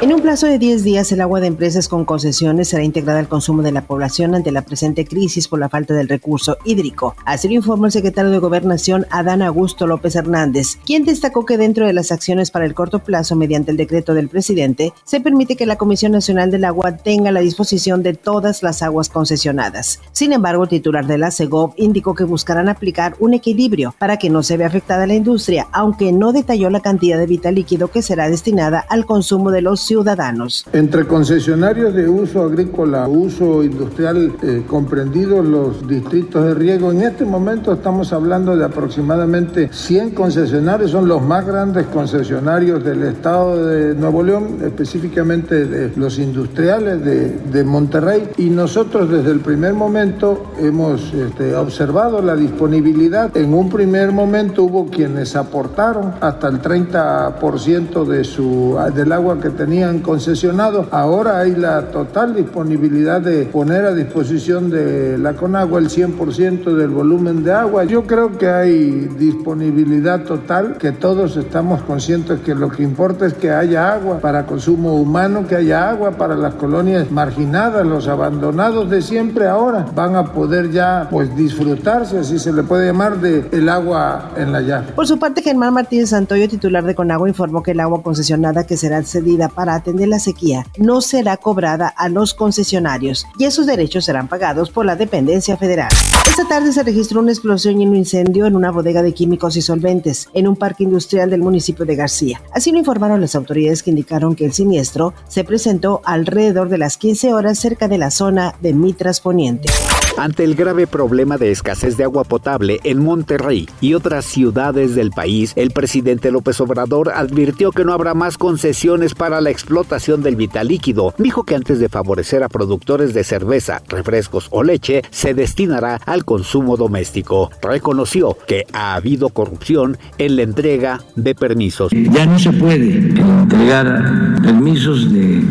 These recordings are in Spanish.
En un plazo de 10 días, el agua de empresas con concesiones será integrada al consumo de la población ante la presente crisis por la falta del recurso hídrico. Así lo informó el secretario de Gobernación, Adán Augusto López Hernández, quien destacó que dentro de las acciones para el corto plazo mediante el decreto del presidente, se permite que la Comisión Nacional del Agua tenga la disposición de todas las aguas concesionadas. Sin embargo, el titular de la CEGOV indicó que buscarán aplicar un equilibrio para que no se vea afectada la industria, aunque no detalló la cantidad de vital líquido que será destinada al consumo de los ciudadanos. Entre concesionarios de uso agrícola, uso industrial, eh, comprendidos los distritos de riego, en este momento estamos hablando de aproximadamente 100 concesionarios, son los más grandes concesionarios del estado de Nuevo León, específicamente de los industriales de, Monterrey, y nosotros desde el primer momento hemos este, observado la disponibilidad. En un primer momento hubo quienes aportaron hasta el 30% de su, del agua que tenían concesionado. Ahora hay la total disponibilidad de poner a disposición de la Conagua el 100% del volumen de agua. Yo creo que hay disponibilidad total, que todos estamos conscientes que lo que importa es que haya agua para consumo humano, que haya agua para las colonias marginadas, los abandonados de siempre ahora van a poder ya pues disfrutarse, así se le puede llamar, de el agua en la llave. Por su parte, Germán Martínez Santoyo, titular de Conagua, informó que el agua concesionada que será cedida para atender la sequía no será cobrada a los concesionarios y esos derechos serán pagados por la dependencia federal. Esta tarde se registró una explosión y un incendio en una bodega de químicos y solventes en un parque industrial del municipio de García. Así lo informaron las autoridades que indicaron que el siniestro se presentó alrededor de las 15 horas cerca de la zona de Mitras Poniente. Ante el grave problema de escasez de agua potable en Monterrey y otras ciudades del país, el presidente López Obrador advirtió que no habrá más concesiones para la explotación del vital líquido. Dijo que antes de favorecer a productores de cerveza, refrescos o leche, se destinará al consumo doméstico. Reconoció que ha habido corrupción en la entrega de permisos. Ya no se puede entregar permisos de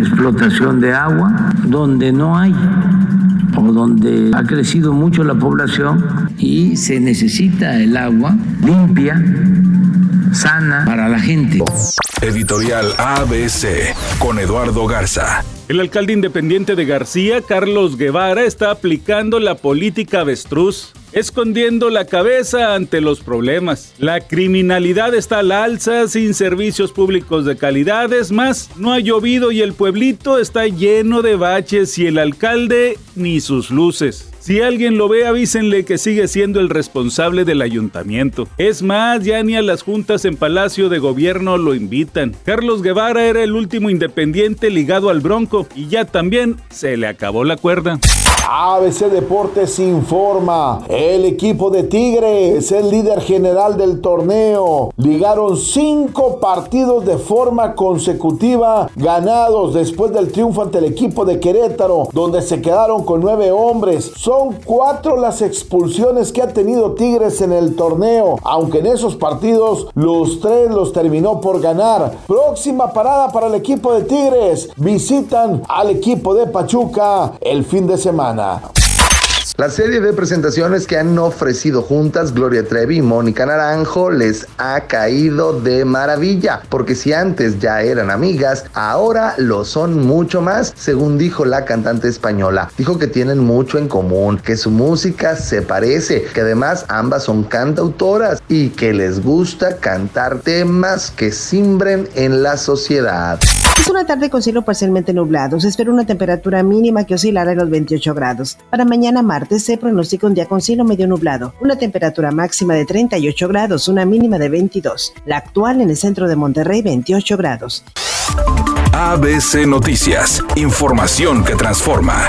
explotación de agua donde no hay o donde ha crecido mucho la población y se necesita el agua limpia, sana para la gente. Editorial ABC con Eduardo Garza. El alcalde independiente de García, Carlos Guevara, está aplicando la política avestruz, escondiendo la cabeza ante los problemas. La criminalidad está al alza, sin servicios públicos de calidad, es más, no ha llovido y el pueblito está lleno de baches y el alcalde ni sus luces. Si alguien lo ve, avísenle que sigue siendo el responsable del ayuntamiento. Es más, ya ni a las juntas en Palacio de Gobierno lo invitan. Carlos Guevara era el último independiente ligado al Bronco y ya también se le acabó la cuerda. ABC Deportes informa, el equipo de Tigre es el líder general del torneo. Ligaron cinco partidos de forma consecutiva ganados después del triunfo ante el equipo de Querétaro, donde se quedaron con nueve hombres. Son cuatro las expulsiones que ha tenido Tigres en el torneo, aunque en esos partidos los tres los terminó por ganar. Próxima parada para el equipo de Tigres. Visitan al equipo de Pachuca el fin de semana. La serie de presentaciones que han ofrecido juntas Gloria Trevi y Mónica Naranjo les ha caído de maravilla, porque si antes ya eran amigas, ahora lo son mucho más, según dijo la cantante española. Dijo que tienen mucho en común, que su música se parece, que además ambas son cantautoras y que les gusta cantar temas que simbren en la sociedad. Es una tarde con cielo parcialmente nublado. Se espera una temperatura mínima que oscilará en los 28 grados. Para mañana martes se pronostica un día con cielo medio nublado. Una temperatura máxima de 38 grados, una mínima de 22. La actual en el centro de Monterrey, 28 grados. ABC Noticias. Información que transforma.